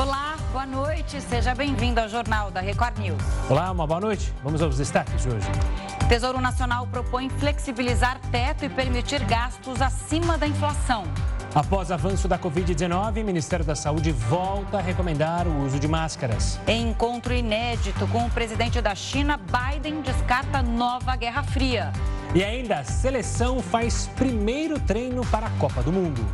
Olá, boa noite. Seja bem-vindo ao Jornal da Record News. Olá, uma boa noite. Vamos aos destaques de hoje. Tesouro Nacional propõe flexibilizar teto e permitir gastos acima da inflação. Após avanço da Covid-19, o Ministério da Saúde volta a recomendar o uso de máscaras. Em encontro inédito com o presidente da China, Biden descarta nova Guerra Fria. E ainda, a seleção faz primeiro treino para a Copa do Mundo.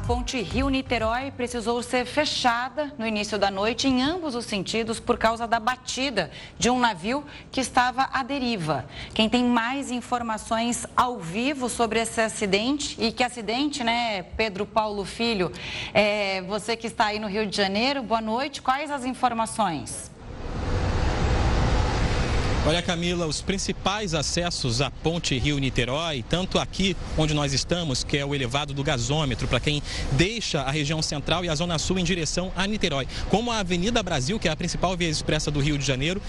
A ponte Rio-Niterói precisou ser fechada no início da noite em ambos os sentidos por causa da batida de um navio que estava à deriva. Quem tem mais informações ao vivo sobre esse acidente, e que acidente, né, Pedro Paulo Filho, é, você que está aí no Rio de Janeiro, boa noite, quais as informações? Olha, Camila, os principais acessos à ponte Rio-Niterói, tanto aqui onde nós estamos, que é o elevado do gasômetro, para quem deixa a região central e a zona sul em direção a Niterói, como a Avenida Brasil, que é a principal via expressa do Rio de Janeiro,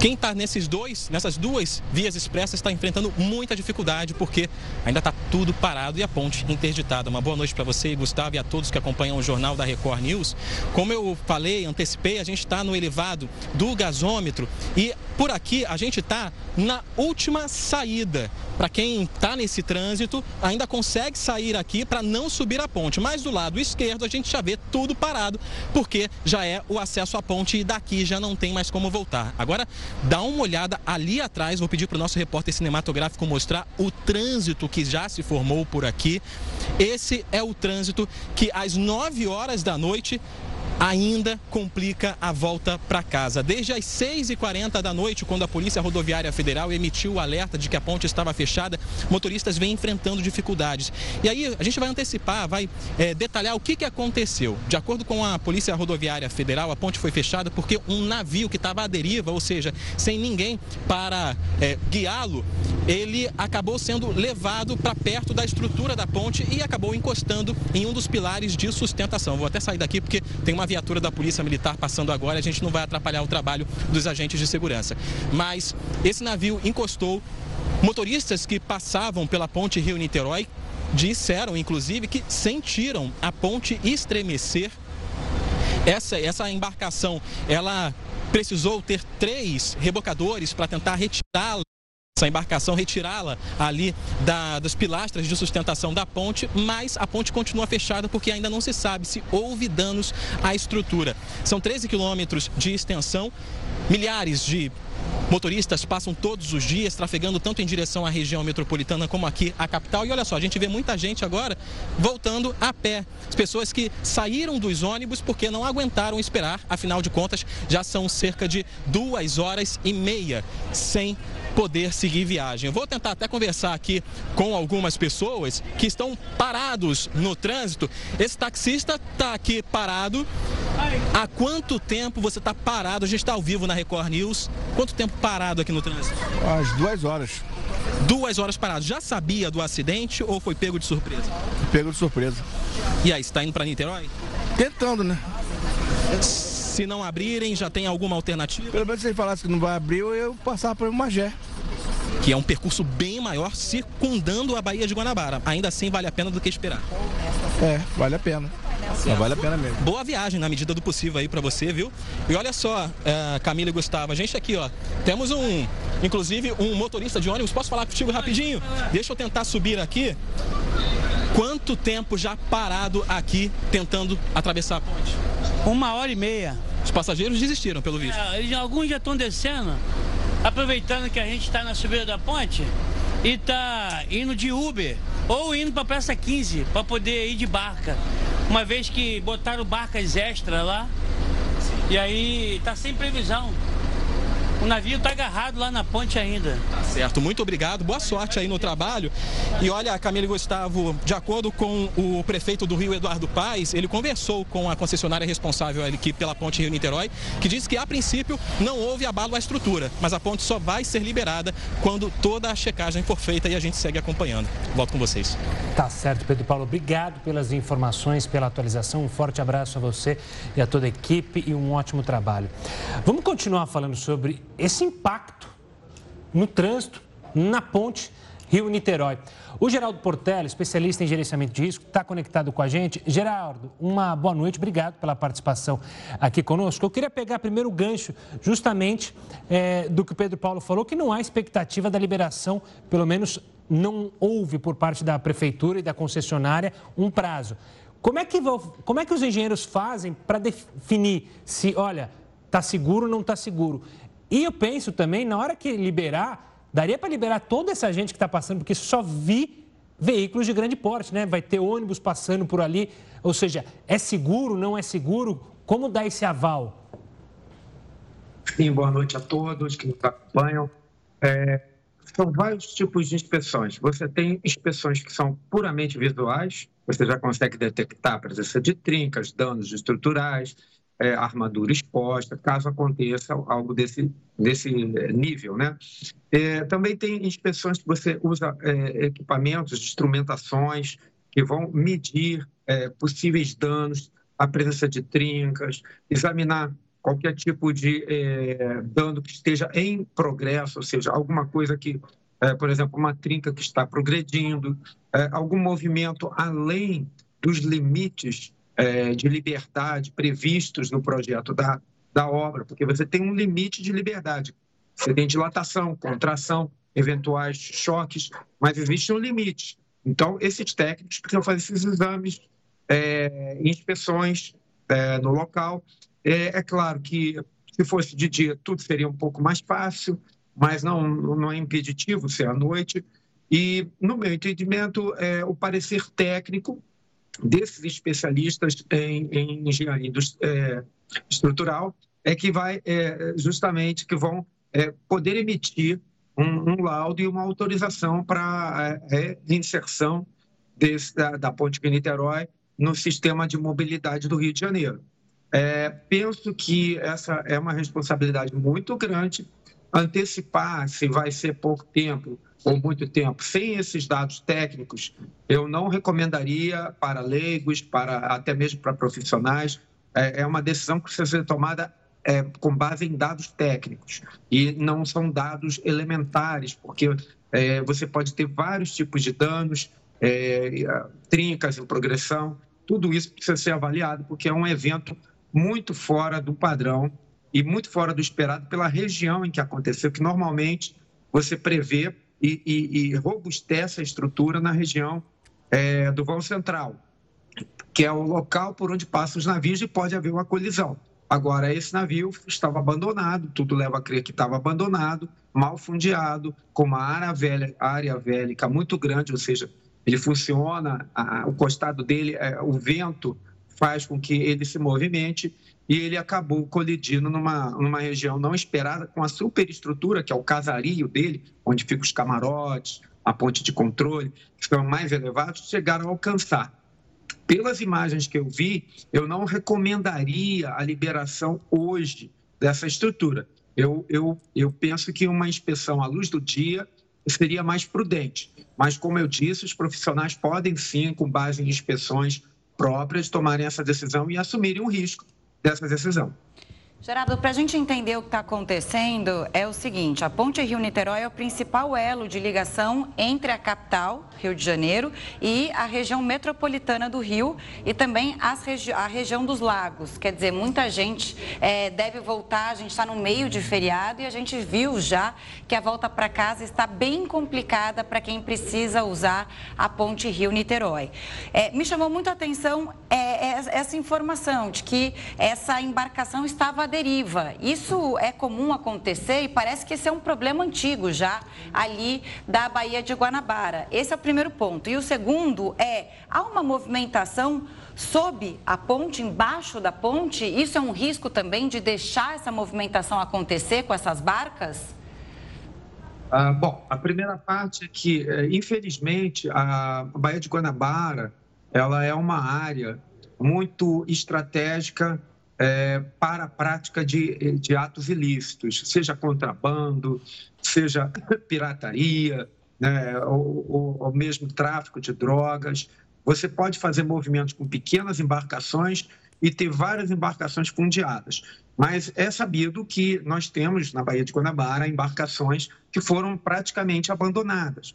quem está nesses dois, nessas duas vias expressas está enfrentando muita dificuldade porque ainda está tudo parado e a ponte interditada. Uma boa noite para você, Gustavo, e a todos que acompanham o jornal da Record News. Como eu falei, antecipei, a gente está no elevado do gasômetro e por aqui a gente está na última saída. Para quem está nesse trânsito, ainda consegue sair aqui para não subir a ponte. Mas do lado esquerdo a gente já vê tudo parado, porque já é o acesso à ponte e daqui já não tem mais como voltar. Agora, dá uma olhada ali atrás, vou pedir para o nosso repórter cinematográfico mostrar o trânsito que já se formou por aqui. Esse é o trânsito que às 9 horas da noite ainda complica a volta para casa. Desde as 6h40 da noite, quando a Polícia Rodoviária Federal emitiu o alerta de que a ponte estava fechada, motoristas vêm enfrentando dificuldades. E aí a gente vai antecipar, vai é, detalhar o que, que aconteceu. De acordo com a Polícia Rodoviária Federal, a ponte foi fechada porque um navio que estava à deriva, ou seja, sem ninguém para é, guiá-lo, ele acabou sendo levado para perto da estrutura da ponte e acabou encostando em um dos pilares de sustentação. Vou até sair daqui porque tem uma viatura da Polícia Militar passando agora, a gente não vai atrapalhar o trabalho dos agentes de segurança. Mas esse navio encostou. Motoristas que passavam pela ponte Rio-Niterói disseram, inclusive, que sentiram a ponte estremecer. Essa, essa embarcação, ela precisou ter três rebocadores para tentar retirá-la essa embarcação, retirá-la ali da, das pilastras de sustentação da ponte, mas a ponte continua fechada porque ainda não se sabe se houve danos à estrutura. São 13 quilômetros de extensão, milhares de Motoristas passam todos os dias trafegando tanto em direção à região metropolitana como aqui à capital. E olha só, a gente vê muita gente agora voltando a pé. As pessoas que saíram dos ônibus porque não aguentaram esperar, afinal de contas, já são cerca de duas horas e meia sem poder seguir viagem. Eu vou tentar até conversar aqui com algumas pessoas que estão parados no trânsito. Esse taxista está aqui parado. Há quanto tempo você está parado? A gente está ao vivo na Record News. Quanto tempo parado aqui no trânsito? Às duas horas. Duas horas parado. Já sabia do acidente ou foi pego de surpresa? Pego de surpresa. E aí, está indo para Niterói? Tentando, né? Se não abrirem, já tem alguma alternativa? Pelo menos se ele falasse que não vai abrir, eu passar por Magé. Que é um percurso bem maior, circundando a Baía de Guanabara. Ainda assim, vale a pena do que esperar. É, vale a pena. Vale a pena mesmo. Boa viagem na medida do possível aí para você, viu? E olha só, é, Camila e Gustavo, a gente aqui, ó, temos um, inclusive, um motorista de ônibus. Posso falar contigo rapidinho? Deixa eu tentar subir aqui. Quanto tempo já parado aqui tentando atravessar a ponte? Uma hora e meia. Os passageiros desistiram, pelo visto. É, alguns já estão descendo, aproveitando que a gente está na subida da ponte e está indo de Uber ou indo para Praça 15 para poder ir de barca. Uma vez que botaram barcas extra lá e aí está sem previsão. O navio está agarrado lá na ponte ainda. Tá certo, muito obrigado. Boa sorte aí no trabalho. E olha, Camila e Gustavo, de acordo com o prefeito do Rio, Eduardo Paes, ele conversou com a concessionária responsável aqui pela ponte Rio-Niterói, que disse que a princípio não houve abalo à estrutura, mas a ponte só vai ser liberada quando toda a checagem for feita e a gente segue acompanhando. Volto com vocês. Tá certo, Pedro Paulo. Obrigado pelas informações, pela atualização. Um forte abraço a você e a toda a equipe e um ótimo trabalho. Vamos continuar falando sobre esse impacto no trânsito, na ponte Rio-Niterói. O Geraldo Portela, especialista em gerenciamento de risco, está conectado com a gente. Geraldo, uma boa noite, obrigado pela participação aqui conosco. Eu queria pegar primeiro o gancho justamente é, do que o Pedro Paulo falou, que não há expectativa da liberação, pelo menos não houve por parte da prefeitura e da concessionária um prazo. Como é que, como é que os engenheiros fazem para definir se, olha, está seguro ou não está seguro? E eu penso também, na hora que liberar, Daria para liberar toda essa gente que está passando, porque só vi veículos de grande porte, né? Vai ter ônibus passando por ali. Ou seja, é seguro, não é seguro? Como dá esse aval? Sim, boa noite a todos que nos acompanham. É, são vários tipos de inspeções. Você tem inspeções que são puramente visuais, você já consegue detectar a presença de trincas, danos estruturais, é, armadura exposta, caso aconteça algo desse, desse nível. Né? É, também tem inspeções que você usa é, equipamentos, instrumentações que vão medir é, possíveis danos, a presença de trincas, examinar qualquer tipo de é, dano que esteja em progresso, ou seja, alguma coisa que, é, por exemplo, uma trinca que está progredindo, algum movimento além dos limites é, de liberdade previstos no projeto da, da obra, porque você tem um limite de liberdade. Você tem dilatação, contração, eventuais choques, mas existe um limite. Então, esses técnicos precisam fazer esses exames, é, inspeções é, no local. É, é, claro que, se fosse de dia, tudo seria um pouco mais fácil, mas não, não é impeditivo ser à noite. E, no meu entendimento, é, o parecer técnico desses especialistas em, em engenharia é, estrutural é que vai é, justamente que vão é, poder emitir um, um, laudo e uma autorização para a é, inserção desse, da, da ponte de Niterói no sistema de mobilidade do Rio de Janeiro. É, penso que essa é uma responsabilidade muito grande. Antecipar se vai ser pouco tempo ou muito tempo. Sem esses dados técnicos, eu não recomendaria para leigos, para até mesmo para profissionais. É, é uma decisão que precisa ser tomada é, com base em dados técnicos. E não são dados elementares, porque é, você pode ter vários tipos de danos, é, trincas em progressão, tudo isso precisa ser avaliado, porque é um evento muito fora do padrão e muito fora do esperado pela região em que aconteceu, que normalmente você prevê e, e, e robustece a estrutura na região é, do vão central, que é o local por onde passam os navios e pode haver uma colisão. Agora, esse navio estava abandonado, tudo leva a crer que estava abandonado, mal fundeado, com uma área, velha, área vélica muito grande, ou seja, ele funciona, a, o costado dele, é, o vento faz com que ele se movimente e ele acabou colidindo numa, numa região não esperada com a superestrutura, que é o casario dele, onde ficam os camarotes, a ponte de controle, que são mais elevados, chegaram a alcançar. Pelas imagens que eu vi, eu não recomendaria a liberação hoje dessa estrutura. Eu, eu, eu penso que uma inspeção à luz do dia seria mais prudente. Mas, como eu disse, os profissionais podem sim, com base em inspeções próprias, tomarem essa decisão e assumirem o risco dessa decisão. Gerardo, para a gente entender o que está acontecendo, é o seguinte: a Ponte Rio-Niterói é o principal elo de ligação entre a capital, Rio de Janeiro, e a região metropolitana do Rio e também regi a região dos lagos. Quer dizer, muita gente é, deve voltar, a gente está no meio de feriado e a gente viu já que a volta para casa está bem complicada para quem precisa usar a Ponte Rio-Niterói. É, me chamou muito a atenção é, é essa informação de que essa embarcação estava deriva. Isso é comum acontecer e parece que esse é um problema antigo já ali da Baía de Guanabara. Esse é o primeiro ponto. E o segundo é, há uma movimentação sob a ponte, embaixo da ponte? Isso é um risco também de deixar essa movimentação acontecer com essas barcas? Ah, bom, a primeira parte é que, eh, infelizmente, a Baía de Guanabara ela é uma área muito estratégica é, para a prática de, de atos ilícitos, seja contrabando, seja pirataria, né, ou, ou, ou mesmo tráfico de drogas. Você pode fazer movimentos com pequenas embarcações e ter várias embarcações fundeadas. Mas é sabido que nós temos na Baía de Guanabara embarcações que foram praticamente abandonadas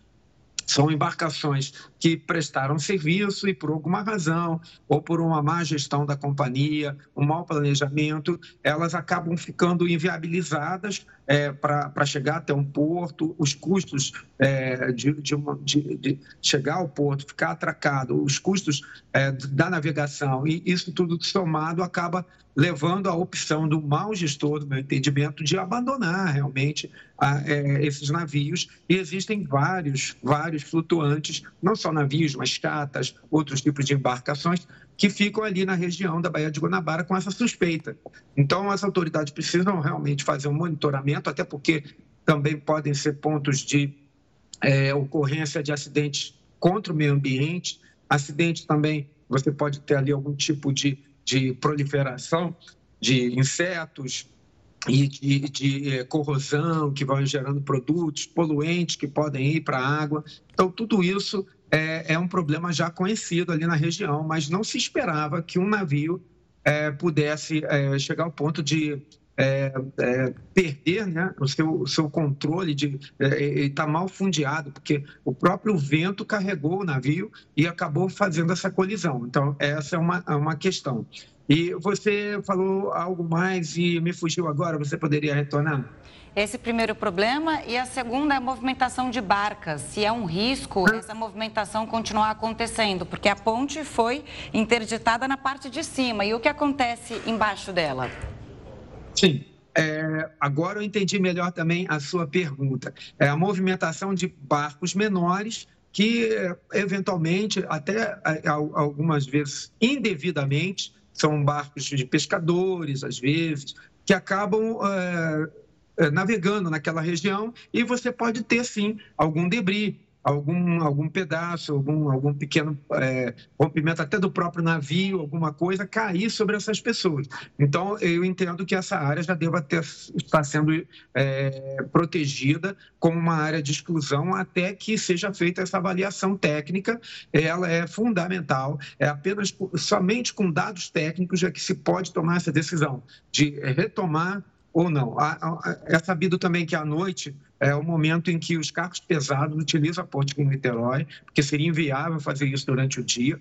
são embarcações que prestaram serviço e, por alguma razão, ou por uma má gestão da companhia, um mau planejamento, elas acabam ficando inviabilizadas é, para chegar até um porto, os custos é, de, de, uma, de, de, chegar ao porto, ficar atracado, os custos é, da navegação, e isso tudo somado acaba levando à opção do mau gestor, do meu entendimento, de abandonar realmente a, é, esses navios. E existem vários, vários flutuantes, não só navios, mas chatas, outros tipos de embarcações, que ficam ali na região da Baía de Guanabara com essa suspeita. Então, as autoridades precisam realmente fazer um monitoramento, até porque também podem ser pontos de é, ocorrência de acidentes contra o meio ambiente, acidentes também, você pode ter ali algum tipo de, de proliferação de insetos, e de, de, é, corrosão que vão gerando produtos poluentes que podem ir para a água. Então, tudo isso é, é, um problema já conhecido ali na região, mas não se esperava que um navio é, pudesse é, chegar ao ponto de é, é, perder né, o, seu, o seu controle, de estar tá mal fundeado, porque o próprio vento carregou o navio e acabou fazendo essa colisão. Então, essa é uma, é uma questão. E você falou algo mais e me fugiu agora, você poderia retornar? Esse primeiro problema e a segunda é a movimentação de barcas. Se é um risco essa movimentação continuar acontecendo, porque a ponte foi interditada na parte de cima. E o que acontece embaixo dela? Sim. É, agora eu entendi melhor também a sua pergunta. É a movimentação de barcos menores que, eventualmente, até algumas vezes indevidamente, são barcos de pescadores, às vezes, que acabam é, é, navegando naquela região e você pode ter, sim, algum debris, algum, algum pedaço, algum, algum pequeno é, rompimento até do próprio navio, alguma coisa, cair sobre essas pessoas. Então, eu entendo que essa área já deva ter, estar sendo é, protegida como uma área de exclusão até que seja feita essa avaliação técnica. Ela é fundamental, é apenas somente com dados técnicos é que se pode tomar essa decisão de retomar ou não. É sabido também que à noite é o momento em que os carros pesados utilizam a ponte com Niterói, porque seria inviável fazer isso durante o dia.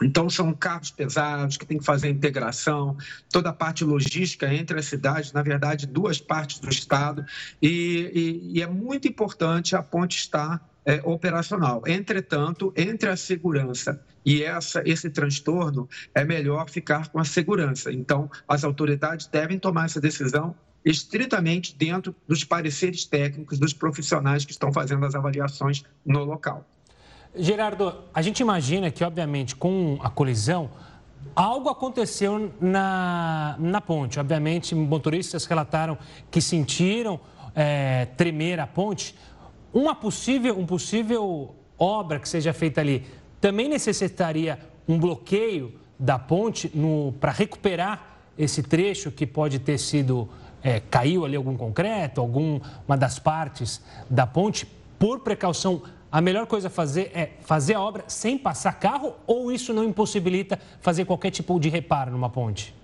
Então, são carros pesados que têm que fazer a integração, toda a parte logística entre as cidades, na verdade, duas partes do Estado, e, e, e é muito importante a ponte estar é, operacional. Entretanto, entre a segurança e essa, esse transtorno, é melhor ficar com a segurança. Então, as autoridades devem tomar essa decisão estritamente dentro dos pareceres técnicos dos profissionais que estão fazendo as avaliações no local. Gerardo, a gente imagina que, obviamente, com a colisão, algo aconteceu na, na ponte. Obviamente, motoristas relataram que sentiram é, tremer a ponte. Uma possível, um possível obra que seja feita ali também necessitaria um bloqueio da ponte para recuperar esse trecho que pode ter sido é, caiu ali algum concreto, alguma das partes da ponte, por precaução, a melhor coisa a fazer é fazer a obra sem passar carro ou isso não impossibilita fazer qualquer tipo de reparo numa ponte?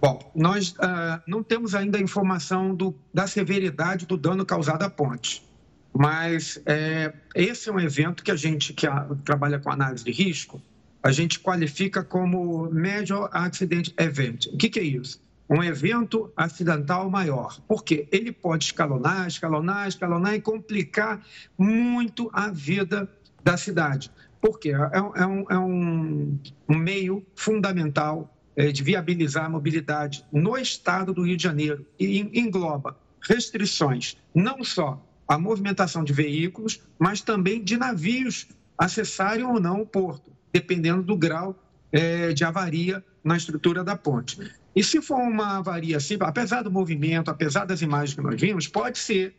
Bom, nós uh, não temos ainda a informação do, da severidade do dano causado à ponte, mas é, esse é um evento que a gente que a, trabalha com análise de risco, a gente qualifica como Major Accident Event. O que, que é isso? Um evento acidental maior. porque Ele pode escalonar, escalonar, escalonar e complicar muito a vida da cidade. Porque é, é, um, é um, um meio fundamental é, de viabilizar a mobilidade no estado do Rio de Janeiro e engloba restrições não só à movimentação de veículos, mas também de navios acessarem ou não o porto, dependendo do grau é, de avaria na estrutura da ponte. E se for uma avaria assim, apesar do movimento, apesar das imagens que nós vimos, pode ser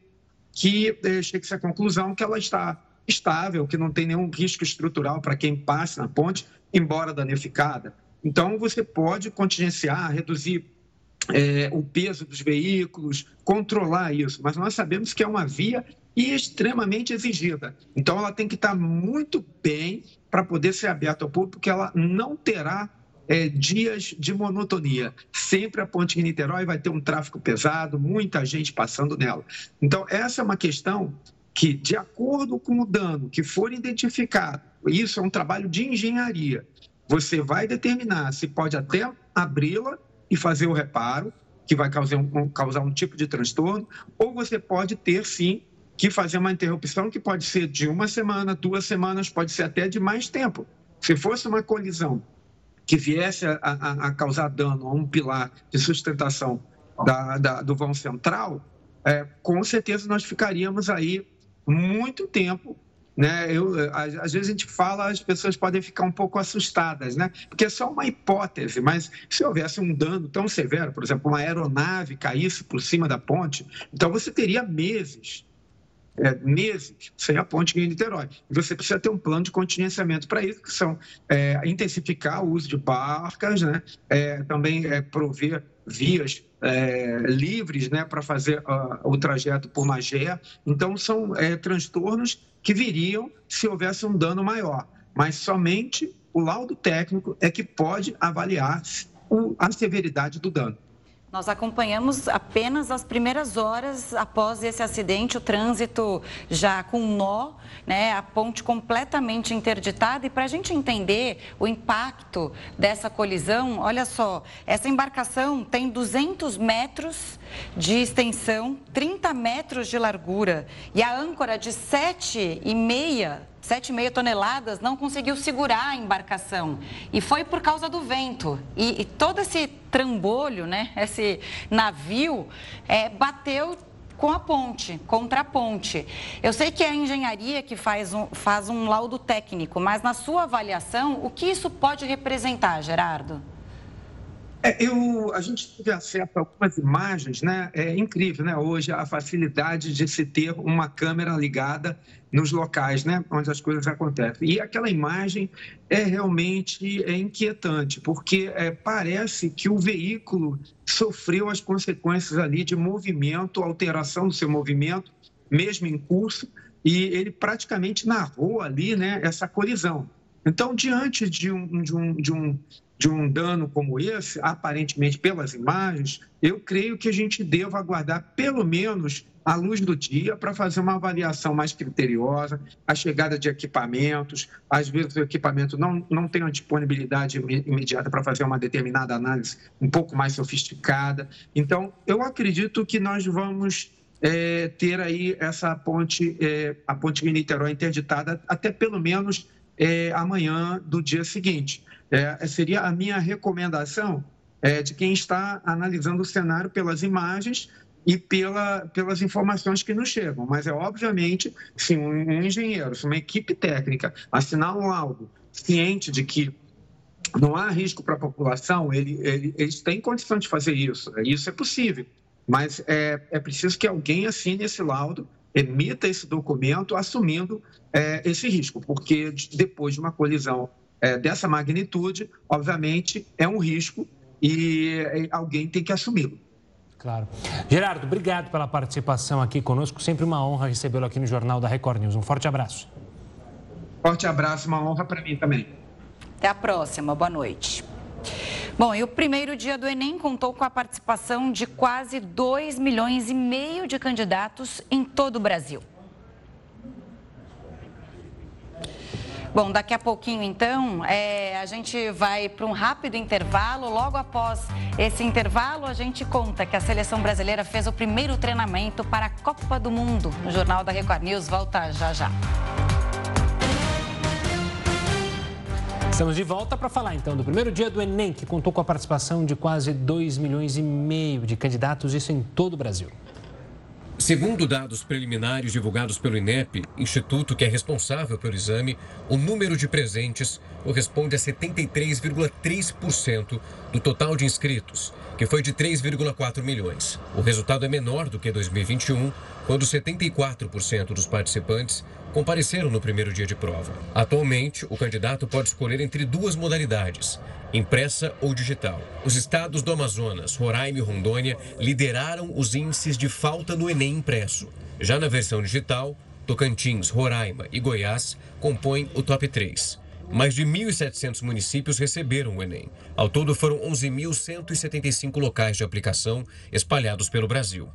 que eh, chegue-se à conclusão que ela está estável, que não tem nenhum risco estrutural para quem passe na ponte, embora danificada. Então, você pode contingenciar, reduzir é, o peso dos veículos, controlar isso, mas nós sabemos que é uma via extremamente exigida. Então, ela tem que estar muito bem para poder ser aberta ao público, porque ela não terá é, dias de monotonia. Sempre a ponte de Niterói vai ter um tráfego pesado, muita gente passando nela. Então, essa é uma questão que, de acordo com o dano que for identificado, isso é um trabalho de engenharia, você vai determinar se pode até abri-la e fazer o reparo, que vai causar um, causar um tipo de transtorno, ou você pode ter, sim, que fazer uma interrupção que pode ser de uma semana, duas semanas, pode ser até de mais tempo. Se fosse uma colisão que viesse a, a, a causar dano a um pilar de sustentação da, da, do vão central, é, com certeza nós ficaríamos aí muito tempo né? Eu, às vezes a gente fala, as pessoas podem ficar um pouco assustadas, né? Porque é só uma hipótese, mas se houvesse um dano tão severo, por exemplo, uma aeronave caísse por cima da ponte, então você teria meses é, meses sem a ponte em Niterói. Você precisa ter um plano de contingenciamento para isso, que são é, intensificar o uso de barcas, né? É, também é, prover vias é, livres né, para fazer uh, o trajeto por Magé. Então, são é, transtornos que viriam se houvesse um dano maior, mas somente o laudo técnico é que pode avaliar a severidade do dano. Nós acompanhamos apenas as primeiras horas após esse acidente, o trânsito já com nó, né, a ponte completamente interditada. E para a gente entender o impacto dessa colisão, olha só, essa embarcação tem 200 metros de extensão, 30 metros de largura e a âncora de 7,5 7,5 toneladas, não conseguiu segurar a embarcação. E foi por causa do vento. E, e todo esse trambolho, né, esse navio, é, bateu com a ponte, contra a ponte. Eu sei que é a engenharia que faz um, faz um laudo técnico, mas na sua avaliação, o que isso pode representar, Gerardo? É, eu, a gente teve acesso a algumas imagens, né? É incrível, né? Hoje a facilidade de se ter uma câmera ligada nos locais, né? Onde as coisas acontecem. E aquela imagem é realmente é inquietante, porque é, parece que o veículo sofreu as consequências ali de movimento, alteração do seu movimento, mesmo em curso, e ele praticamente narrou ali, né? Essa colisão. Então, diante de um, de um, de um de um dano como esse, aparentemente pelas imagens, eu creio que a gente deva aguardar pelo menos a luz do dia para fazer uma avaliação mais criteriosa, a chegada de equipamentos, às vezes o equipamento não, não tem uma disponibilidade imediata para fazer uma determinada análise um pouco mais sofisticada. Então, eu acredito que nós vamos é, ter aí essa ponte, é, a ponte de Niterói interditada até pelo menos é, amanhã do dia seguinte. É, seria a minha recomendação é, de quem está analisando o cenário pelas imagens e pela, pelas informações que nos chegam. Mas é obviamente, se um, engenheiro, se uma equipe técnica assinar um laudo ciente de que não há risco para a população, ele, ele, eles têm condição de fazer isso. Isso é possível. Mas é, é preciso que alguém assine esse laudo, emita esse documento assumindo é, esse risco, porque depois de uma colisão é, dessa magnitude, obviamente, é um risco e alguém tem que assumi-lo. Claro. Gerardo, obrigado pela participação aqui conosco. Sempre uma honra recebê-lo aqui no Jornal da Record News. Um forte abraço. Forte abraço, uma honra para mim também. Até a próxima. Boa noite. Bom, e o primeiro dia do Enem contou com a participação de quase 2 milhões e meio de candidatos em todo o Brasil. Bom, daqui a pouquinho, então, é, a gente vai para um rápido intervalo. Logo após esse intervalo, a gente conta que a seleção brasileira fez o primeiro treinamento para a Copa do Mundo. O Jornal da Record News volta já já. Estamos de volta para falar então do primeiro dia do Enem, que contou com a participação de quase 2 milhões e meio de candidatos, isso em todo o Brasil. Segundo dados preliminares divulgados pelo INEP, instituto que é responsável pelo exame, o número de presentes corresponde a 73,3% do total de inscritos, que foi de 3,4 milhões. O resultado é menor do que 2021, quando 74% dos participantes compareceram no primeiro dia de prova. Atualmente, o candidato pode escolher entre duas modalidades, impressa ou digital. Os estados do Amazonas, Roraima e Rondônia lideraram os índices de falta no Enem impresso. Já na versão digital, Tocantins, Roraima e Goiás compõem o top 3. Mais de 1.700 municípios receberam o Enem. Ao todo, foram 11.175 locais de aplicação espalhados pelo Brasil.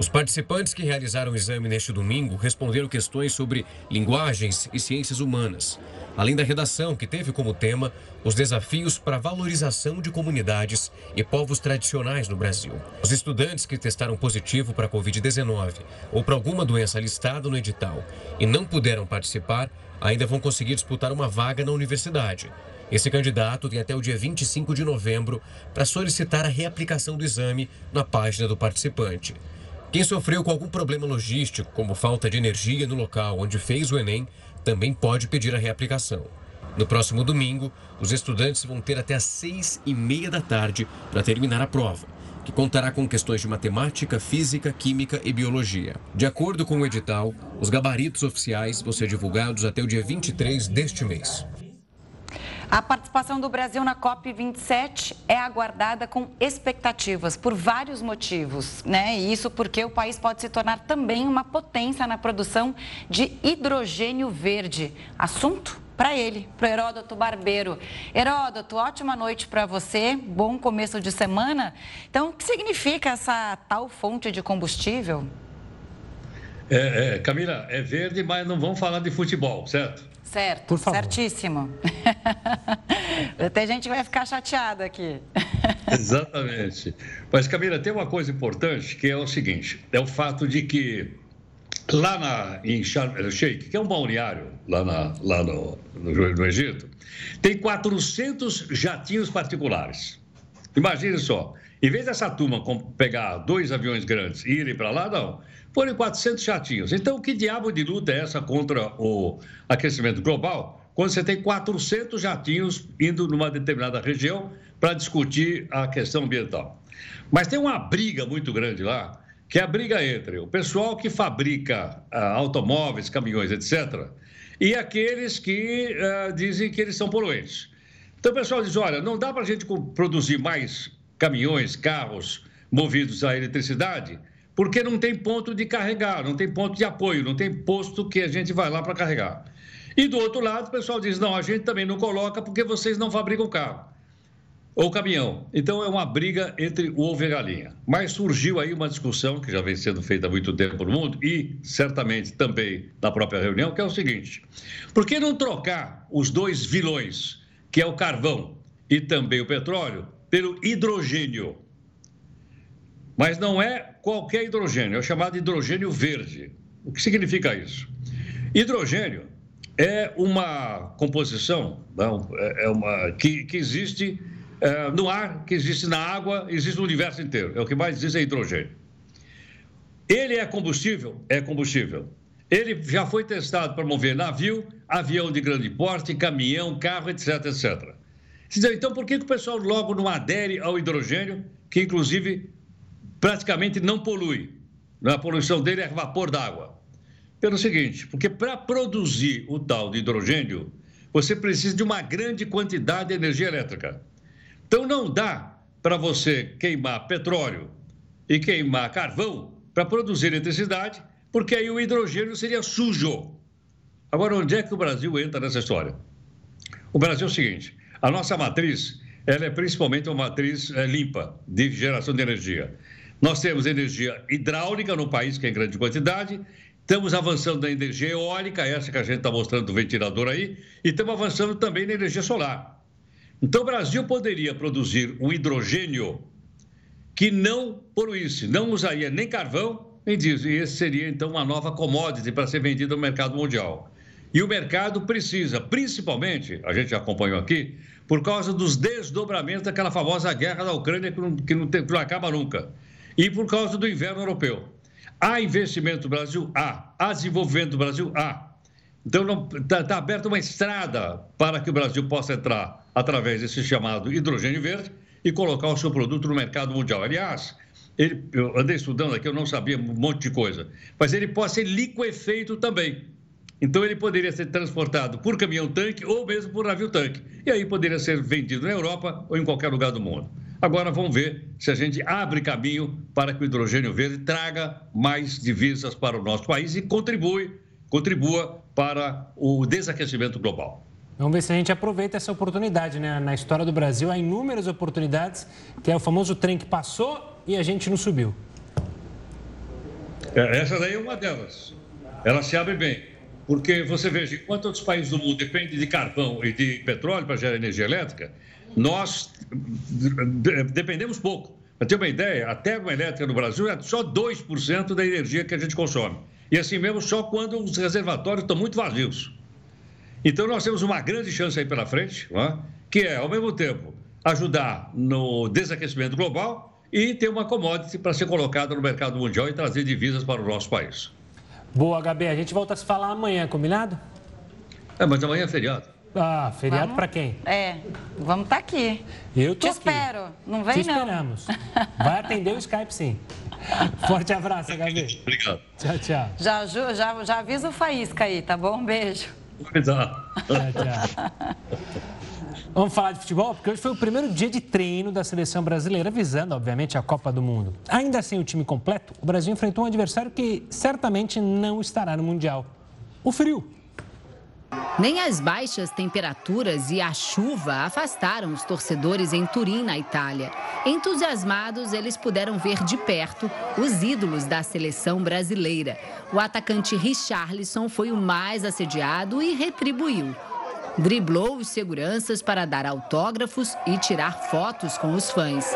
Os participantes que realizaram o exame neste domingo responderam questões sobre linguagens e ciências humanas, além da redação, que teve como tema os desafios para a valorização de comunidades e povos tradicionais no Brasil. Os estudantes que testaram positivo para a Covid-19 ou para alguma doença listada no edital e não puderam participar ainda vão conseguir disputar uma vaga na universidade. Esse candidato tem até o dia 25 de novembro para solicitar a reaplicação do exame na página do participante. Quem sofreu com algum problema logístico, como falta de energia no local onde fez o Enem, também pode pedir a reaplicação. No próximo domingo, os estudantes vão ter até às seis e meia da tarde para terminar a prova, que contará com questões de matemática, física, química e biologia. De acordo com o edital, os gabaritos oficiais vão ser divulgados até o dia 23 deste mês. A participação do Brasil na COP27 é aguardada com expectativas por vários motivos, né? Isso porque o país pode se tornar também uma potência na produção de hidrogênio verde. Assunto para ele, para Heródoto Barbeiro. Heródoto, ótima noite para você, bom começo de semana. Então, o que significa essa tal fonte de combustível? É, é, Camila, é verde, mas não vamos falar de futebol, certo? Certo, Por favor. certíssimo. tem gente que vai ficar chateada aqui. Exatamente. Mas, Camila, tem uma coisa importante que é o seguinte: é o fato de que lá na, em Sharm el-Sheikh, que é um balneário lá, na, lá no, no, no Egito, tem 400 jatinhos particulares. Imagine só, em vez dessa turma pegar dois aviões grandes e irem para lá, não foram 400 jatinhos. Então, que diabo de luta é essa contra o aquecimento global, quando você tem 400 jatinhos indo numa determinada região para discutir a questão ambiental? Mas tem uma briga muito grande lá, que é a briga entre o pessoal que fabrica ah, automóveis, caminhões, etc., e aqueles que ah, dizem que eles são poluentes. Então, o pessoal diz: olha, não dá para a gente produzir mais caminhões, carros movidos a eletricidade porque não tem ponto de carregar, não tem ponto de apoio, não tem posto que a gente vai lá para carregar. E do outro lado, o pessoal diz: não, a gente também não coloca porque vocês não fabricam carro ou caminhão. Então é uma briga entre o ovo e a galinha. Mas surgiu aí uma discussão que já vem sendo feita há muito tempo no mundo e certamente também na própria reunião, que é o seguinte: por que não trocar os dois vilões, que é o carvão e também o petróleo, pelo hidrogênio? Mas não é qualquer hidrogênio, é o chamado hidrogênio verde. O que significa isso? Hidrogênio é uma composição não, é, é uma, que, que existe é, no ar, que existe na água, existe no universo inteiro. É o que mais existe é hidrogênio. Ele é combustível? É combustível. Ele já foi testado para mover navio, avião de grande porte, caminhão, carro, etc, etc. Então, por que, que o pessoal logo não adere ao hidrogênio, que inclusive praticamente não polui. A poluição dele é vapor d'água. Pelo seguinte, porque para produzir o tal de hidrogênio, você precisa de uma grande quantidade de energia elétrica. Então não dá para você queimar petróleo e queimar carvão para produzir eletricidade, porque aí o hidrogênio seria sujo. Agora, onde é que o Brasil entra nessa história? O Brasil é o seguinte: a nossa matriz ela é principalmente uma matriz é, limpa de geração de energia. Nós temos energia hidráulica no país, que é em grande quantidade, estamos avançando na energia eólica, essa que a gente está mostrando do ventilador aí, e estamos avançando também na energia solar. Então, o Brasil poderia produzir um hidrogênio que não poluísse, não usaria nem carvão, nem diesel. E esse seria, então, uma nova commodity para ser vendida no mercado mundial. E o mercado precisa, principalmente, a gente já acompanhou aqui, por causa dos desdobramentos daquela famosa guerra da Ucrânia que não, que não, que não acaba nunca e por causa do inverno europeu. Há investimento no Brasil? Há. Há desenvolvimento no Brasil? Há. Então, está tá aberta uma estrada para que o Brasil possa entrar através desse chamado hidrogênio verde e colocar o seu produto no mercado mundial. Aliás, ele, eu andei estudando aqui, eu não sabia um monte de coisa, mas ele pode ser liquefeito também. Então, ele poderia ser transportado por caminhão-tanque ou mesmo por navio-tanque. E aí poderia ser vendido na Europa ou em qualquer lugar do mundo. Agora vamos ver se a gente abre caminho para que o hidrogênio verde traga mais divisas para o nosso país e contribui, contribua para o desaquecimento global. Vamos ver se a gente aproveita essa oportunidade, né? Na história do Brasil há inúmeras oportunidades, que é o famoso trem que passou e a gente não subiu. É, essa daí é uma delas. Ela se abre bem. Porque você veja, enquanto outros países do mundo dependem de carvão e de petróleo para gerar energia elétrica, nós dependemos pouco. Para ter uma ideia, a termoelétrica no Brasil é só 2% da energia que a gente consome. E assim mesmo só quando os reservatórios estão muito vazios. Então nós temos uma grande chance aí pela frente, é? que é, ao mesmo tempo, ajudar no desaquecimento global e ter uma commodity para ser colocada no mercado mundial e trazer divisas para o nosso país. Boa, Gabi. A gente volta a se falar amanhã, combinado? É, mas amanhã é feriado. Ah, feriado para quem? É, vamos estar tá aqui. Eu tô Te aqui. espero. Não vem, Te não. esperamos. Vai atender o Skype, sim. Forte abraço, Gabi. Obrigado. Tchau, tchau. Já, já, já avisa o Faísca aí, tá bom? Um beijo. Tchau, tchau. Vamos falar de futebol? Porque hoje foi o primeiro dia de treino da seleção brasileira, visando, obviamente, a Copa do Mundo. Ainda sem o time completo, o Brasil enfrentou um adversário que certamente não estará no Mundial: o frio. Nem as baixas temperaturas e a chuva afastaram os torcedores em Turim, na Itália. Entusiasmados, eles puderam ver de perto os ídolos da seleção brasileira. O atacante Richarlison foi o mais assediado e retribuiu. Driblou os seguranças para dar autógrafos e tirar fotos com os fãs.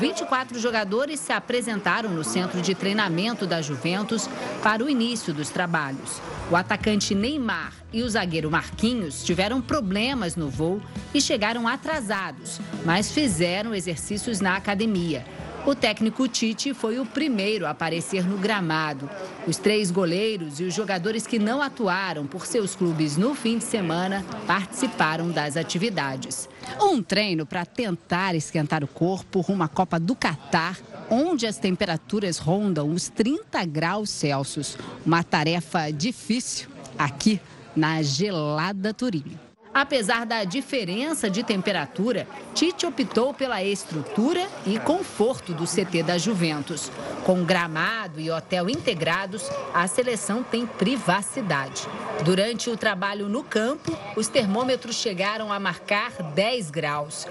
24 jogadores se apresentaram no centro de treinamento da Juventus para o início dos trabalhos. O atacante Neymar e o zagueiro Marquinhos tiveram problemas no voo e chegaram atrasados, mas fizeram exercícios na academia. O técnico Tite foi o primeiro a aparecer no gramado. Os três goleiros e os jogadores que não atuaram por seus clubes no fim de semana participaram das atividades. Um treino para tentar esquentar o corpo rumo à Copa do Catar, onde as temperaturas rondam os 30 graus Celsius. Uma tarefa difícil aqui na gelada Turim. Apesar da diferença de temperatura, Tite optou pela estrutura e conforto do CT da Juventus. Com gramado e hotel integrados, a seleção tem privacidade. Durante o trabalho no campo, os termômetros chegaram a marcar 10 graus.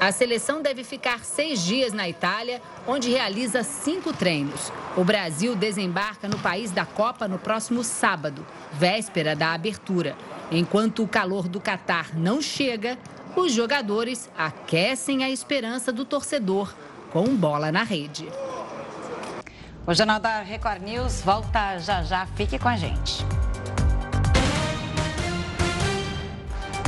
A seleção deve ficar seis dias na Itália, onde realiza cinco treinos. O Brasil desembarca no país da Copa no próximo sábado, véspera da abertura. Enquanto o calor do Catar não chega, os jogadores aquecem a esperança do torcedor com bola na rede. O Jornal da Record News volta já já. Fique com a gente.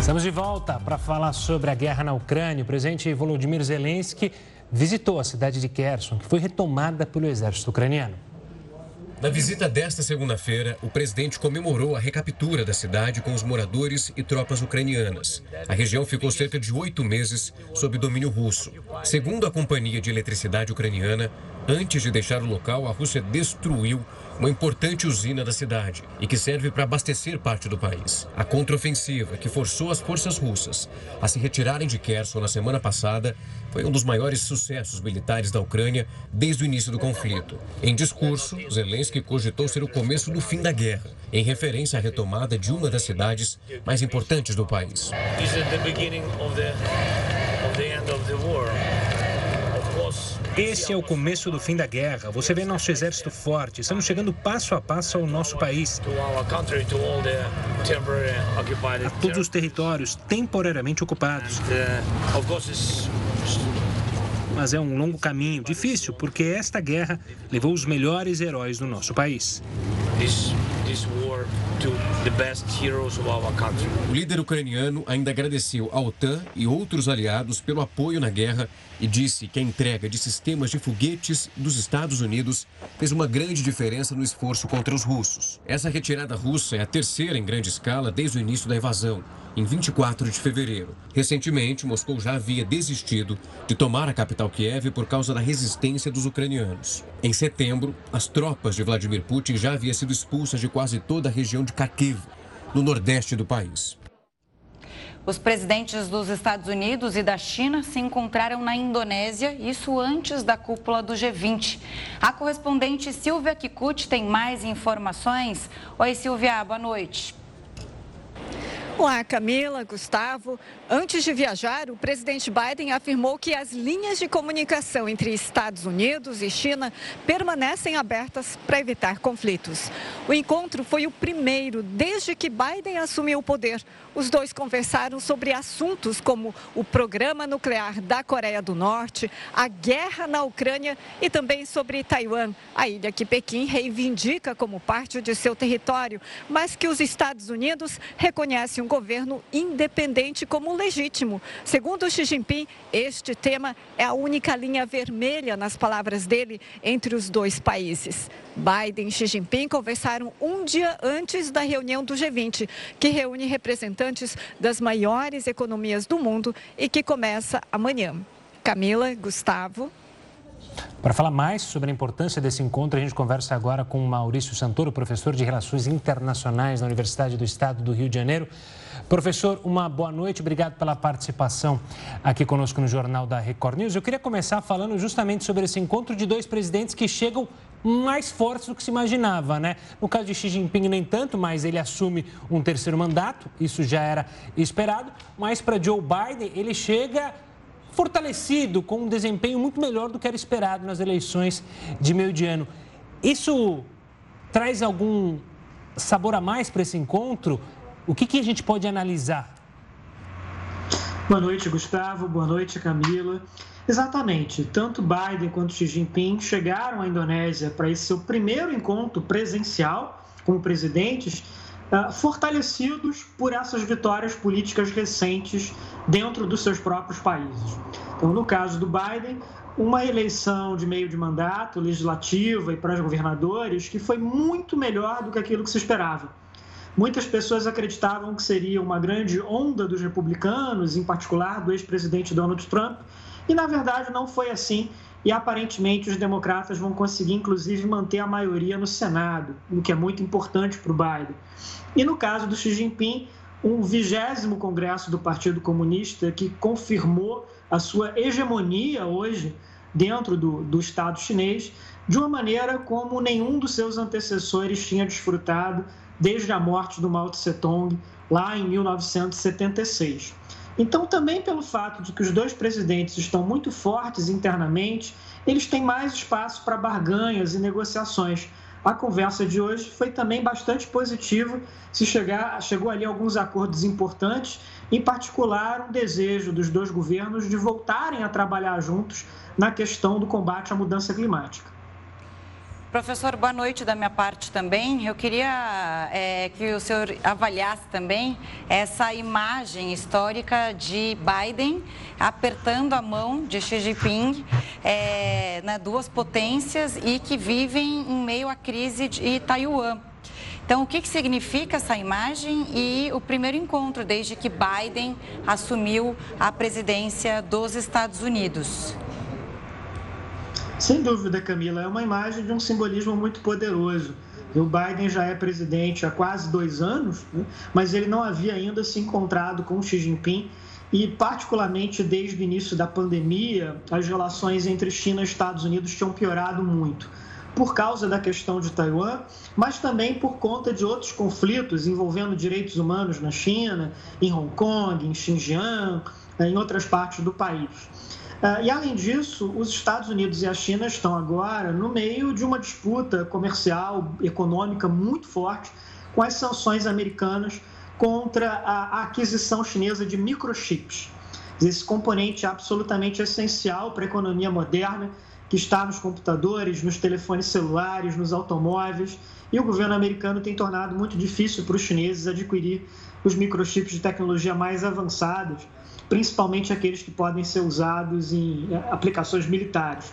Estamos de volta para falar sobre a guerra na Ucrânia. O presidente Volodymyr Zelensky visitou a cidade de Kherson, que foi retomada pelo exército ucraniano. Na visita desta segunda-feira, o presidente comemorou a recaptura da cidade com os moradores e tropas ucranianas. A região ficou cerca de oito meses sob domínio russo. Segundo a Companhia de Eletricidade Ucraniana, antes de deixar o local, a Rússia destruiu uma importante usina da cidade e que serve para abastecer parte do país. A contraofensiva, que forçou as forças russas a se retirarem de Kherson na semana passada, foi um dos maiores sucessos militares da Ucrânia desde o início do conflito. Em discurso, Zelensky cogitou ser o começo do fim da guerra, em referência à retomada de uma das cidades mais importantes do país. Esse é o começo do fim da guerra. Você vê nosso exército forte. Estamos chegando passo a passo ao nosso país. A todos os territórios temporariamente ocupados. Mas é um longo caminho, difícil, porque esta guerra levou os melhores heróis do nosso país. O líder ucraniano ainda agradeceu à OTAN e outros aliados pelo apoio na guerra e disse que a entrega de sistemas de foguetes dos Estados Unidos fez uma grande diferença no esforço contra os russos. Essa retirada russa é a terceira em grande escala desde o início da invasão, em 24 de fevereiro. Recentemente, Moscou já havia desistido de tomar a capital Kiev por causa da resistência dos ucranianos. Em setembro, as tropas de Vladimir Putin já haviam sido expulsas de quase toda a região de Kharkiv, no nordeste do país. Os presidentes dos Estados Unidos e da China se encontraram na Indonésia, isso antes da cúpula do G20. A correspondente Silvia Kikuchi tem mais informações. Oi, Silvia, boa noite. Olá, Camila, Gustavo. Antes de viajar, o presidente Biden afirmou que as linhas de comunicação entre Estados Unidos e China permanecem abertas para evitar conflitos. O encontro foi o primeiro desde que Biden assumiu o poder. Os dois conversaram sobre assuntos como o programa nuclear da Coreia do Norte, a guerra na Ucrânia e também sobre Taiwan, a ilha que Pequim reivindica como parte de seu território, mas que os Estados Unidos reconhecem um governo independente como legítimo. Segundo Xi Jinping, este tema é a única linha vermelha, nas palavras dele, entre os dois países. Biden e Xi Jinping conversaram um dia antes da reunião do G20, que reúne representantes das maiores economias do mundo e que começa amanhã. Camila, Gustavo. Para falar mais sobre a importância desse encontro, a gente conversa agora com Maurício Santoro, professor de Relações Internacionais na Universidade do Estado do Rio de Janeiro. Professor, uma boa noite, obrigado pela participação aqui conosco no Jornal da Record News. Eu queria começar falando justamente sobre esse encontro de dois presidentes que chegam mais fortes do que se imaginava, né? No caso de Xi Jinping, nem tanto, mas ele assume um terceiro mandato, isso já era esperado. Mas para Joe Biden, ele chega fortalecido, com um desempenho muito melhor do que era esperado nas eleições de meio de ano. Isso traz algum sabor a mais para esse encontro? O que, que a gente pode analisar? Boa noite, Gustavo. Boa noite, Camila. Exatamente. Tanto Biden quanto Xi Jinping chegaram à Indonésia para esse seu primeiro encontro presencial como presidentes ah, fortalecidos por essas vitórias políticas recentes dentro dos seus próprios países. Então, no caso do Biden, uma eleição de meio de mandato, legislativa e para os governadores, que foi muito melhor do que aquilo que se esperava. Muitas pessoas acreditavam que seria uma grande onda dos republicanos, em particular do ex-presidente Donald Trump, e na verdade não foi assim. E aparentemente os democratas vão conseguir, inclusive, manter a maioria no Senado, o que é muito importante para o Biden. E no caso do Xi Jinping, um vigésimo congresso do Partido Comunista que confirmou a sua hegemonia hoje dentro do, do Estado chinês, de uma maneira como nenhum dos seus antecessores tinha desfrutado desde a morte do Mao Tse Tung lá em 1976. Então, também pelo fato de que os dois presidentes estão muito fortes internamente, eles têm mais espaço para barganhas e negociações. A conversa de hoje foi também bastante positiva, se chegar, chegou ali alguns acordos importantes, em particular um desejo dos dois governos de voltarem a trabalhar juntos na questão do combate à mudança climática. Professor, boa noite da minha parte também. Eu queria é, que o senhor avaliasse também essa imagem histórica de Biden apertando a mão de Xi Jinping, é, né, duas potências e que vivem em meio à crise de Taiwan. Então, o que, que significa essa imagem e o primeiro encontro desde que Biden assumiu a presidência dos Estados Unidos? Sem dúvida, Camila, é uma imagem de um simbolismo muito poderoso. O Biden já é presidente há quase dois anos, né? mas ele não havia ainda se encontrado com Xi Jinping e, particularmente desde o início da pandemia, as relações entre China e Estados Unidos tinham piorado muito por causa da questão de Taiwan, mas também por conta de outros conflitos envolvendo direitos humanos na China, em Hong Kong, em Xinjiang, em outras partes do país. Ah, e, além disso, os Estados Unidos e a China estão agora no meio de uma disputa comercial, econômica muito forte com as sanções americanas contra a aquisição chinesa de microchips. Esse componente é absolutamente essencial para a economia moderna, que está nos computadores, nos telefones celulares, nos automóveis, e o governo americano tem tornado muito difícil para os chineses adquirir os microchips de tecnologia mais avançados principalmente aqueles que podem ser usados em eh, aplicações militares.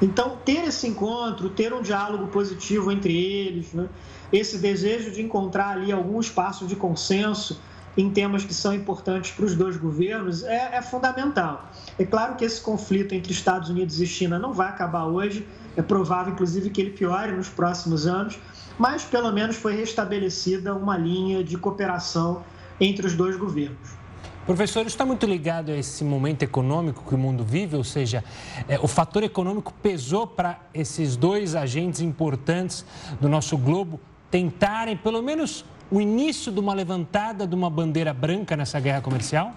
Então, ter esse encontro, ter um diálogo positivo entre eles, né? esse desejo de encontrar ali algum espaço de consenso em temas que são importantes para os dois governos é, é, fundamental. É claro que esse conflito entre Estados Unidos e China não vai acabar hoje, é provável, inclusive, que ele piore nos próximos anos, mas pelo menos foi restabelecida uma linha de cooperação entre os dois governos. Professor, está muito ligado a esse momento econômico que o mundo vive, ou seja, é, o fator econômico pesou para esses dois agentes importantes do nosso globo tentarem, pelo menos o início de uma levantada de uma bandeira branca nessa guerra comercial?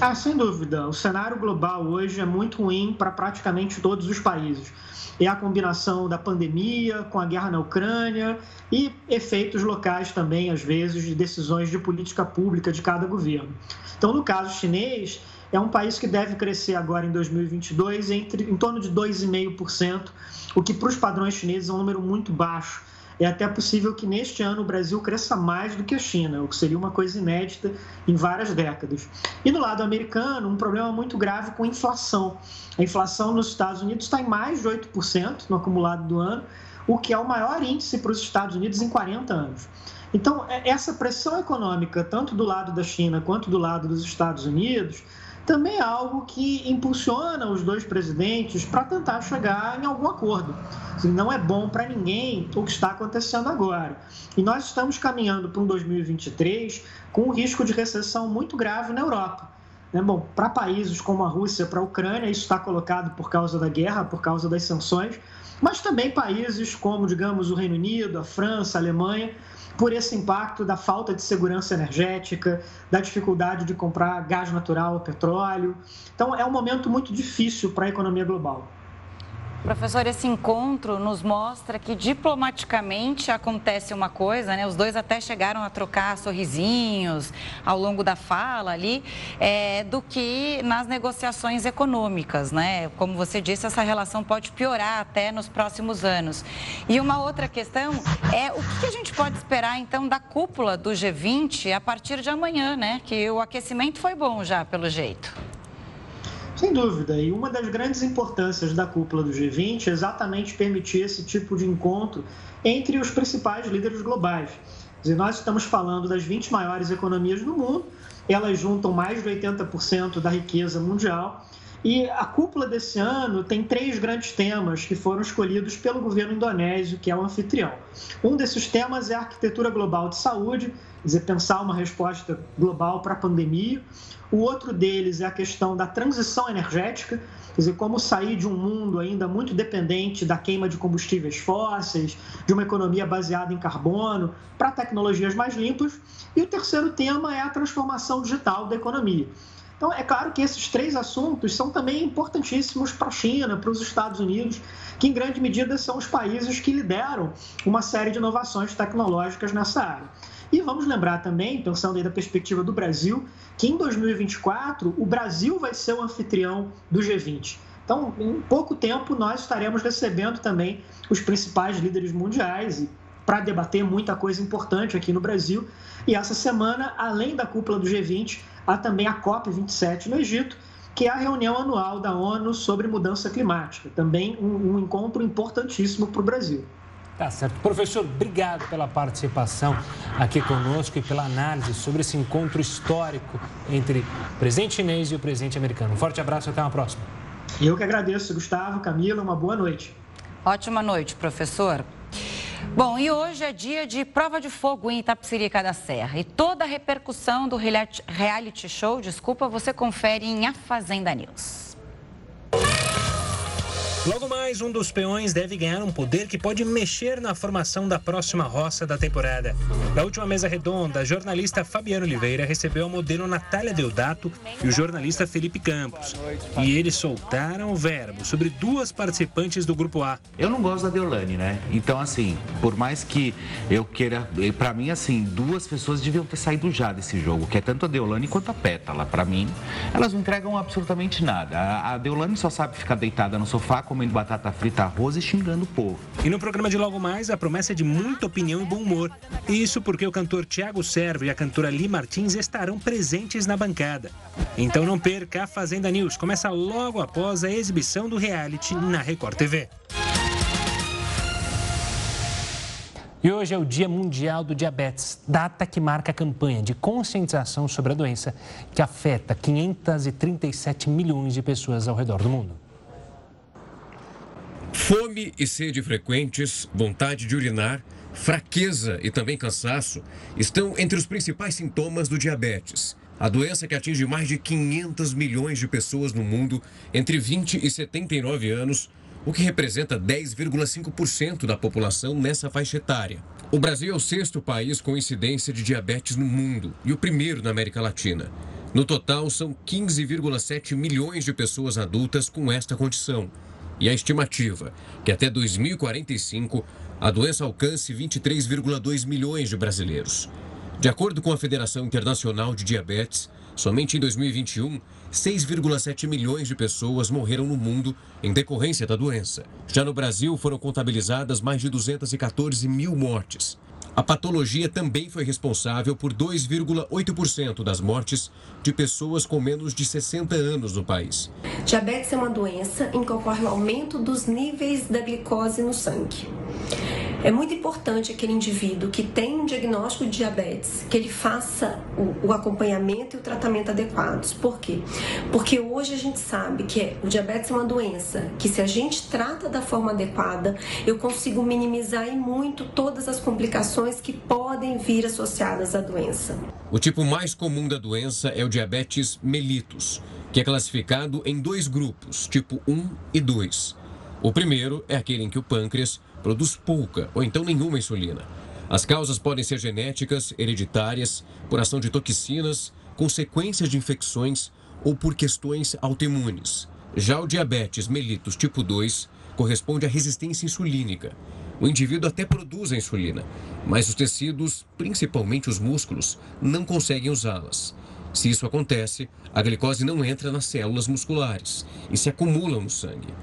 Ah, sem dúvida. O cenário global hoje é muito ruim para praticamente todos os países. É a combinação da pandemia com a guerra na Ucrânia e efeitos locais também, às vezes, de decisões de política pública de cada governo. Então, no caso chinês, é um país que deve crescer agora em 2022 entre, em torno de 2,5%, o que para os padrões chineses é um número muito baixo é até possível que neste ano o Brasil cresça mais do que a China, o que seria uma coisa inédita em várias décadas. E no lado americano, um problema muito grave com a inflação. A inflação nos Estados Unidos está em mais de 8% no acumulado do ano, o que é o maior índice para os Estados Unidos em 40 anos. Então, é, essa pressão econômica, tanto do lado da China quanto do lado dos Estados Unidos, também é algo que impulsiona os dois presidentes para tentar chegar em algum acordo. Assim, não é bom para ninguém o que está acontecendo agora. E nós estamos caminhando para um 2023 com um risco de recessão muito grave na Europa. Né? Bom, para países como a Rússia, para a Ucrânia, isso está colocado por causa da guerra, por causa das sanções, mas também países como, digamos, o Reino Unido, a França, a Alemanha, por esse impacto da falta de segurança energética, da dificuldade de comprar gás natural, petróleo. Então, é um momento muito difícil para a economia global. Professor, esse encontro nos mostra que diplomaticamente acontece uma coisa, né? Os dois até chegaram a trocar sorrisinhos ao longo da fala ali, é, do que nas negociações econômicas, né? Como você disse, essa relação pode piorar até nos próximos anos. E uma outra questão é o que a gente pode esperar então da cúpula do G20 a partir de amanhã, né? Que o aquecimento foi bom já, pelo jeito. Sem dúvida. E uma das grandes importâncias da cúpula do G20 é exatamente permitir esse tipo de encontro entre os principais líderes globais. Dizer, nós estamos falando das 20 maiores economias do mundo, elas juntam mais de 80% da riqueza mundial. E a cúpula desse ano tem três grandes temas que foram escolhidos pelo governo indonésio, que é o anfitrião. Um desses temas é a arquitetura global de saúde, dizer, pensar uma resposta global para a pandemia. O outro deles é a questão da transição energética, quer dizer, como sair de um mundo ainda muito dependente da queima de combustíveis fósseis, de uma economia baseada em carbono, para tecnologias mais limpas. E o terceiro tema é a transformação digital da economia. Então, é claro que esses três assuntos são também importantíssimos para a China, para os Estados Unidos, que em grande medida são os países que lideram uma série de inovações tecnológicas nessa área. E vamos lembrar também, pensando aí da perspectiva do Brasil, que em 2024 o Brasil vai ser o anfitrião do G20. Então, em pouco tempo, nós estaremos recebendo também os principais líderes mundiais para debater muita coisa importante aqui no Brasil. E essa semana, além da cúpula do G20, há também a COP27 no Egito, que é a reunião anual da ONU sobre mudança climática. Também um, um encontro importantíssimo para o Brasil. Tá certo. Professor, obrigado pela participação aqui conosco e pela análise sobre esse encontro histórico entre o presidente chinês e o presidente americano. Um forte abraço e até uma próxima. Eu que agradeço, Gustavo, Camila, uma boa noite. Ótima noite, professor. Bom, e hoje é dia de prova de fogo em Itapsirica da Serra. E toda a repercussão do reality show, desculpa, você confere em A Fazenda News. Logo mais, um dos peões deve ganhar um poder que pode mexer na formação da próxima roça da temporada. Na última mesa redonda, a jornalista Fabiana Oliveira recebeu a modelo Natália Deodato e o jornalista Felipe Campos. E eles soltaram o verbo sobre duas participantes do grupo A. Eu não gosto da Deolane, né? Então, assim, por mais que eu queira. Para mim, assim, duas pessoas deviam ter saído já desse jogo, que é tanto a Deolane quanto a Pétala. Para mim, elas não entregam absolutamente nada. A Deolane só sabe ficar deitada no sofá com comendo batata frita, arroz e xingando o povo. E no programa de logo mais, a promessa é de muita opinião e bom humor. Isso porque o cantor Tiago Servo e a cantora Li Martins estarão presentes na bancada. Então não perca a Fazenda News. Começa logo após a exibição do reality na Record TV. E hoje é o Dia Mundial do Diabetes, data que marca a campanha de conscientização sobre a doença que afeta 537 milhões de pessoas ao redor do mundo. Fome e sede frequentes, vontade de urinar, fraqueza e também cansaço estão entre os principais sintomas do diabetes. A doença que atinge mais de 500 milhões de pessoas no mundo entre 20 e 79 anos, o que representa 10,5% da população nessa faixa etária. O Brasil é o sexto país com incidência de diabetes no mundo e o primeiro na América Latina. No total, são 15,7 milhões de pessoas adultas com esta condição. E a estimativa que até 2045 a doença alcance 23,2 milhões de brasileiros. De acordo com a Federação Internacional de Diabetes, somente em 2021, 6,7 milhões de pessoas morreram no mundo em decorrência da doença. Já no Brasil, foram contabilizadas mais de 214 mil mortes. A patologia também foi responsável por 2,8% das mortes de pessoas com menos de 60 anos no país. Diabetes é uma doença em que ocorre o aumento dos níveis da glicose no sangue. É muito importante aquele indivíduo que tem um diagnóstico de diabetes, que ele faça o, o, acompanhamento e o tratamento adequados. Por quê? Porque hoje a gente sabe que o diabetes é uma doença que se a gente trata da forma adequada, eu consigo minimizar e muito todas as complicações que podem vir associadas à doença. O tipo mais comum da doença é o diabetes mellitus, que é classificado em dois grupos, tipo 1 e 2. O primeiro é aquele em que o pâncreas produz pouca ou então nenhuma insulina. As causas podem ser genéticas, hereditárias, por ação de toxinas, consequências de infecções ou por questões autoimunes. Já o diabetes mellitus tipo 2 corresponde à resistência insulínica. O indivíduo até produz a insulina, mas os tecidos, principalmente os músculos, não conseguem usá-las. Se isso acontece, a glicose não entra nas células musculares e se acumula no sangue.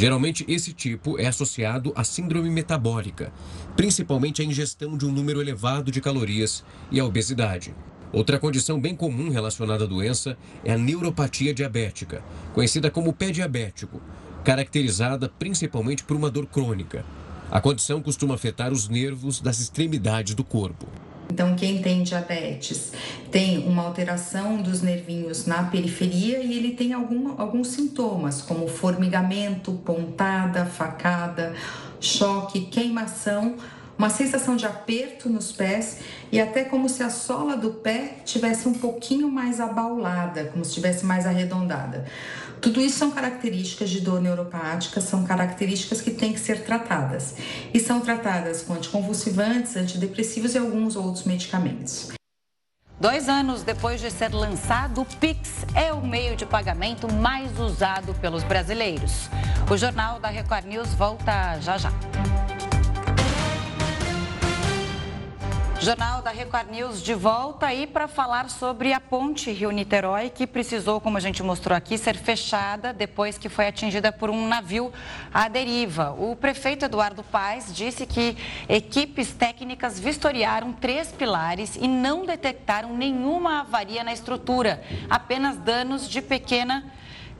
Geralmente, esse tipo é associado à síndrome metabólica, principalmente à ingestão de um número elevado de calorias e à obesidade. Outra condição bem comum relacionada à doença é a neuropatia diabética, conhecida como pé diabético, caracterizada principalmente por uma dor crônica. A condição costuma afetar os nervos das extremidades do corpo. Então, quem tem diabetes tem uma alteração dos nervinhos na periferia e ele tem alguma, alguns sintomas, como formigamento, pontada, facada, choque, queimação, uma sensação de aperto nos pés e até como se a sola do pé tivesse um pouquinho mais abaulada, como se estivesse mais arredondada. Tudo isso são características de dor neuropática, são características que têm que ser tratadas. E são tratadas com anticonvulsivantes, antidepressivos e alguns outros medicamentos. Dois anos depois de ser lançado, o Pix é o meio de pagamento mais usado pelos brasileiros. O Jornal da Record News volta já já. Jornal da Record News de volta aí para falar sobre a ponte Rio-Niterói, que precisou, como a gente mostrou aqui, ser fechada depois que foi atingida por um navio à deriva. O prefeito Eduardo Paes disse que equipes técnicas vistoriaram três pilares e não detectaram nenhuma avaria na estrutura, apenas danos de pequena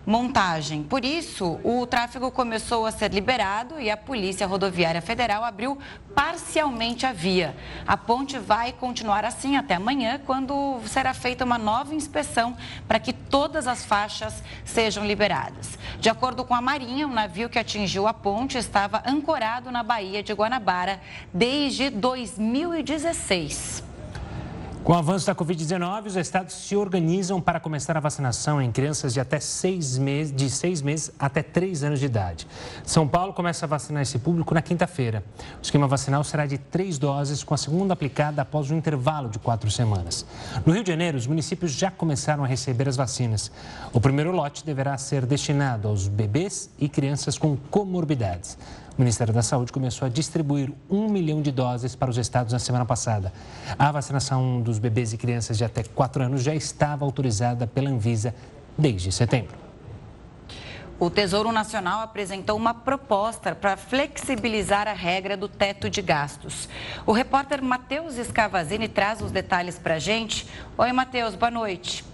montagem. Por isso, o tráfego começou a ser liberado e a Polícia Rodoviária Federal abriu parcialmente a via. A ponte vai continuar assim até amanhã, quando será feita uma nova inspeção para que todas as faixas sejam liberadas. De acordo com a Marinha, o navio que atingiu a ponte estava ancorado na Baía de Guanabara desde 2016. Com o avanço da Covid-19, os estados se organizam para começar a vacinação em crianças de até seis meses, de seis meses até três anos de idade. São Paulo começa a vacinar esse público na quinta-feira. O esquema vacinal será de três doses, com a segunda aplicada após um intervalo de quatro semanas. No Rio de Janeiro, os municípios já começaram a receber as vacinas. O primeiro lote deverá ser destinado aos bebês e crianças com comorbidades. O Ministério da Saúde começou a distribuir um milhão de doses para os estados na semana passada. A vacinação dos bebês e crianças de até 4 anos já estava autorizada pela Anvisa desde setembro. O Tesouro Nacional apresentou uma proposta para flexibilizar a regra do teto de gastos. O repórter Matheus Escavazini traz os detalhes para a gente. Oi, Matheus, boa noite.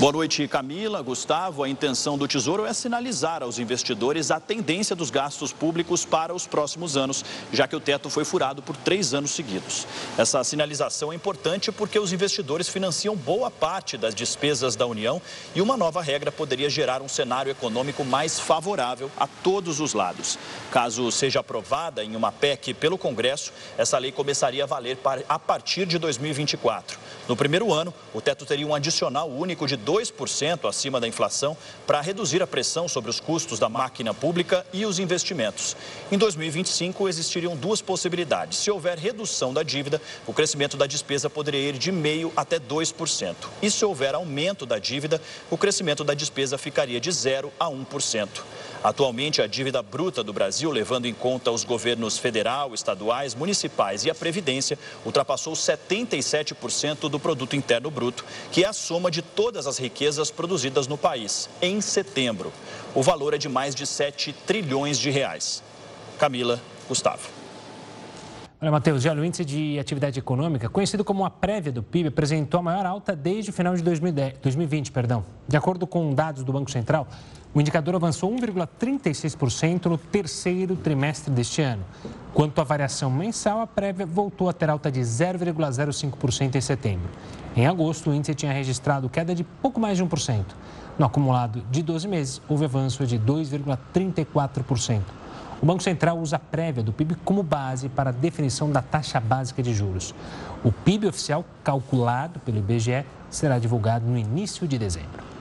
Boa noite, Camila. Gustavo, a intenção do Tesouro é sinalizar aos investidores a tendência dos gastos públicos para os próximos anos, já que o teto foi furado por três anos seguidos. Essa sinalização é importante porque os investidores financiam boa parte das despesas da União e uma nova regra poderia gerar um cenário econômico mais favorável a todos os lados. Caso seja aprovada em uma PEC pelo Congresso, essa lei começaria a valer a partir de 2024. No primeiro ano, o teto teria um adicional único de 2% acima da inflação para reduzir a pressão sobre os custos da máquina pública e os investimentos. Em 2025, existiriam duas possibilidades. Se houver redução da dívida, o crescimento da despesa poderia ir de meio até 2%. E se houver aumento da dívida, o crescimento da despesa ficaria de 0 a 1%. Atualmente, a dívida bruta do Brasil, levando em conta os governos federal, estaduais, municipais e a Previdência, ultrapassou 77% do produto interno bruto, que é a soma de todas as riquezas produzidas no país, em setembro. O valor é de mais de 7 trilhões de reais. Camila, Gustavo. Olha, Matheus, já o índice de atividade econômica, conhecido como a prévia do PIB, apresentou a maior alta desde o final de 2010, 2020. Perdão. De acordo com dados do Banco Central, o indicador avançou 1,36% no terceiro trimestre deste ano. Quanto à variação mensal, a prévia voltou a ter alta de 0,05% em setembro. Em agosto, o índice tinha registrado queda de pouco mais de 1%. No acumulado de 12 meses, houve avanço de 2,34%. O Banco Central usa a prévia do PIB como base para a definição da taxa básica de juros. O PIB oficial, calculado pelo IBGE, será divulgado no início de dezembro.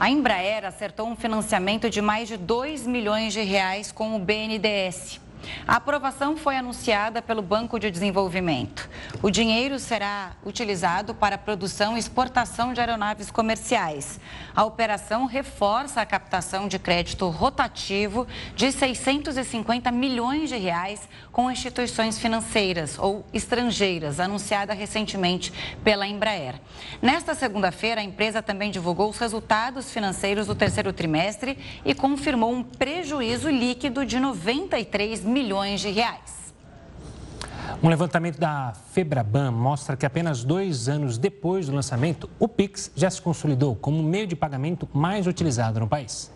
A Embraer acertou um financiamento de mais de 2 milhões de reais com o BNDES. A aprovação foi anunciada pelo Banco de Desenvolvimento. O dinheiro será utilizado para a produção e exportação de aeronaves comerciais. A operação reforça a captação de crédito rotativo de 650 milhões de reais com instituições financeiras ou estrangeiras, anunciada recentemente pela Embraer. Nesta segunda-feira, a empresa também divulgou os resultados financeiros do terceiro trimestre e confirmou um prejuízo líquido de 93 milhões de reais. Um levantamento da Febraban mostra que apenas dois anos depois do lançamento, o Pix já se consolidou como o meio de pagamento mais utilizado no país.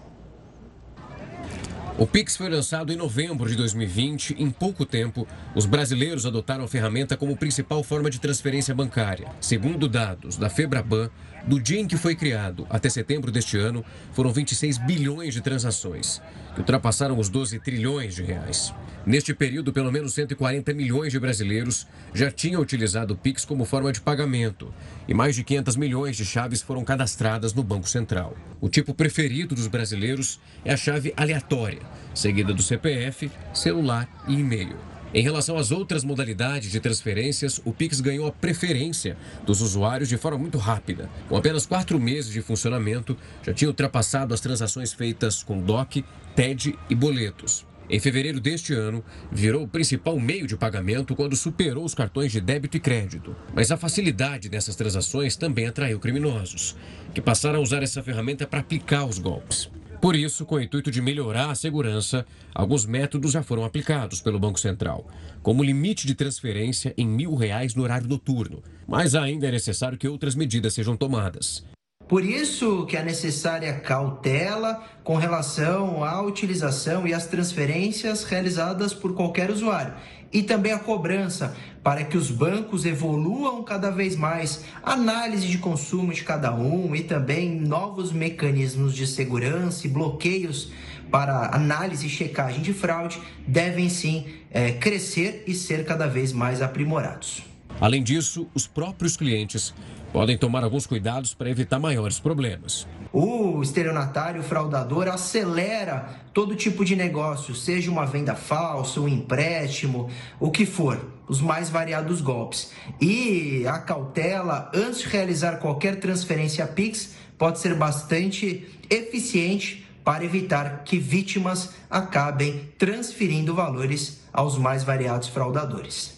O Pix foi lançado em novembro de 2020. Em pouco tempo, os brasileiros adotaram a ferramenta como principal forma de transferência bancária. Segundo dados da Febraban, do dia em que foi criado até setembro deste ano, foram 26 bilhões de transações, que ultrapassaram os 12 trilhões de reais. Neste período, pelo menos 140 milhões de brasileiros já tinham utilizado o Pix como forma de pagamento e mais de 500 milhões de chaves foram cadastradas no Banco Central. O tipo preferido dos brasileiros é a chave aleatória, seguida do CPF, celular e e-mail. Em relação às outras modalidades de transferências, o Pix ganhou a preferência dos usuários de forma muito rápida. Com apenas quatro meses de funcionamento, já tinha ultrapassado as transações feitas com DOC, TED e boletos. Em fevereiro deste ano, virou o principal meio de pagamento quando superou os cartões de débito e crédito. Mas a facilidade dessas transações também atraiu criminosos, que passaram a usar essa ferramenta para aplicar os golpes. Por isso, com o intuito de melhorar a segurança, alguns métodos já foram aplicados pelo Banco Central, como limite de transferência em mil reais no horário noturno. Mas ainda é necessário que outras medidas sejam tomadas. Por isso que é necessária cautela com relação à utilização e às transferências realizadas por qualquer usuário. E também a cobrança para que os bancos evoluam cada vez mais análise de consumo de cada um e também novos mecanismos de segurança e bloqueios para análise e checagem de fraude devem sim é, crescer e ser cada vez mais aprimorados. Além disso, os próprios clientes podem tomar alguns cuidados para evitar maiores problemas. O estelionatário fraudador acelera todo tipo de negócio, seja uma venda falsa, um empréstimo, o que for, os mais variados golpes. E a cautela antes de realizar qualquer transferência Pix pode ser bastante eficiente para evitar que vítimas acabem transferindo valores aos mais variados fraudadores.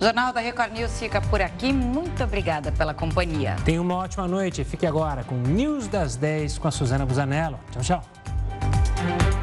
O Jornal da Record News fica por aqui. Muito obrigada pela companhia. Tenha uma ótima noite. Fique agora com News das 10 com a Suzana Busanello. Tchau, tchau.